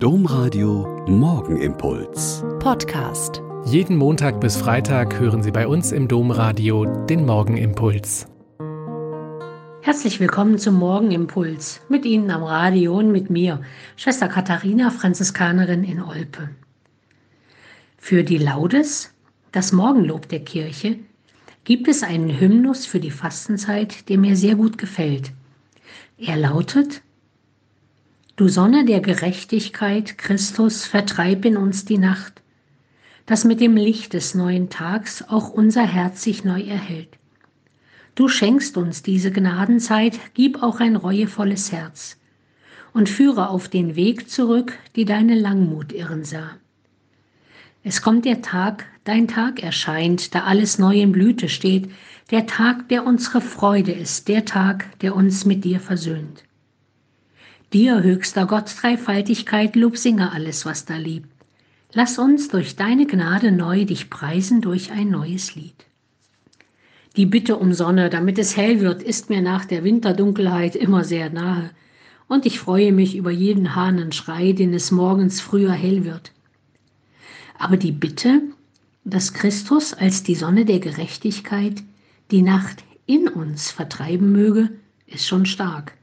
Domradio Morgenimpuls. Podcast. Jeden Montag bis Freitag hören Sie bei uns im Domradio den Morgenimpuls. Herzlich willkommen zum Morgenimpuls. Mit Ihnen am Radio und mit mir, Schwester Katharina, Franziskanerin in Olpe. Für die Laudes, das Morgenlob der Kirche, gibt es einen Hymnus für die Fastenzeit, der mir sehr gut gefällt. Er lautet Du Sonne der Gerechtigkeit, Christus, vertreib in uns die Nacht, dass mit dem Licht des neuen Tags auch unser Herz sich neu erhält. Du schenkst uns diese Gnadenzeit, gib auch ein reuevolles Herz und führe auf den Weg zurück, die deine Langmut irren sah. Es kommt der Tag, dein Tag erscheint, da alles neu in Blüte steht, der Tag, der unsere Freude ist, der Tag, der uns mit dir versöhnt. Dir, höchster Gott, Dreifaltigkeit, Lob singe alles, was da liebt. Lass uns durch deine Gnade neu dich preisen durch ein neues Lied. Die Bitte um Sonne, damit es hell wird, ist mir nach der Winterdunkelheit immer sehr nahe, und ich freue mich über jeden Hahnenschrei, den es morgens früher hell wird. Aber die Bitte, dass Christus als die Sonne der Gerechtigkeit die Nacht in uns vertreiben möge, ist schon stark.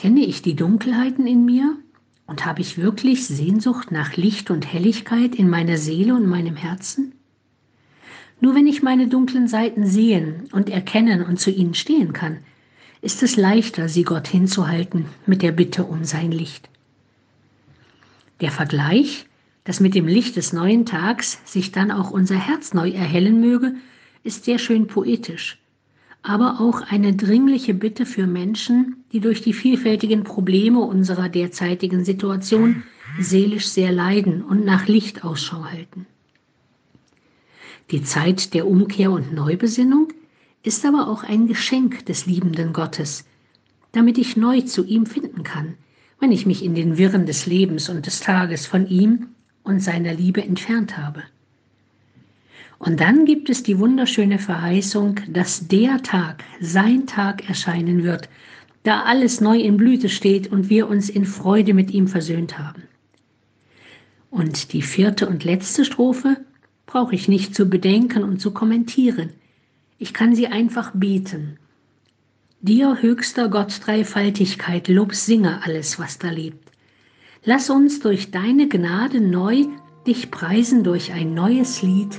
Kenne ich die Dunkelheiten in mir und habe ich wirklich Sehnsucht nach Licht und Helligkeit in meiner Seele und meinem Herzen? Nur wenn ich meine dunklen Seiten sehen und erkennen und zu ihnen stehen kann, ist es leichter, sie Gott hinzuhalten mit der Bitte um sein Licht. Der Vergleich, dass mit dem Licht des neuen Tags sich dann auch unser Herz neu erhellen möge, ist sehr schön poetisch aber auch eine dringliche Bitte für Menschen, die durch die vielfältigen Probleme unserer derzeitigen Situation seelisch sehr leiden und nach Licht Ausschau halten. Die Zeit der Umkehr und Neubesinnung ist aber auch ein Geschenk des liebenden Gottes, damit ich neu zu ihm finden kann, wenn ich mich in den Wirren des Lebens und des Tages von ihm und seiner Liebe entfernt habe. Und dann gibt es die wunderschöne Verheißung, dass der Tag, sein Tag erscheinen wird, da alles neu in Blüte steht und wir uns in Freude mit ihm versöhnt haben. Und die vierte und letzte Strophe brauche ich nicht zu bedenken und zu kommentieren. Ich kann sie einfach beten. Dir höchster Gott Dreifaltigkeit, Lob singe alles, was da lebt. Lass uns durch deine Gnade neu dich preisen durch ein neues Lied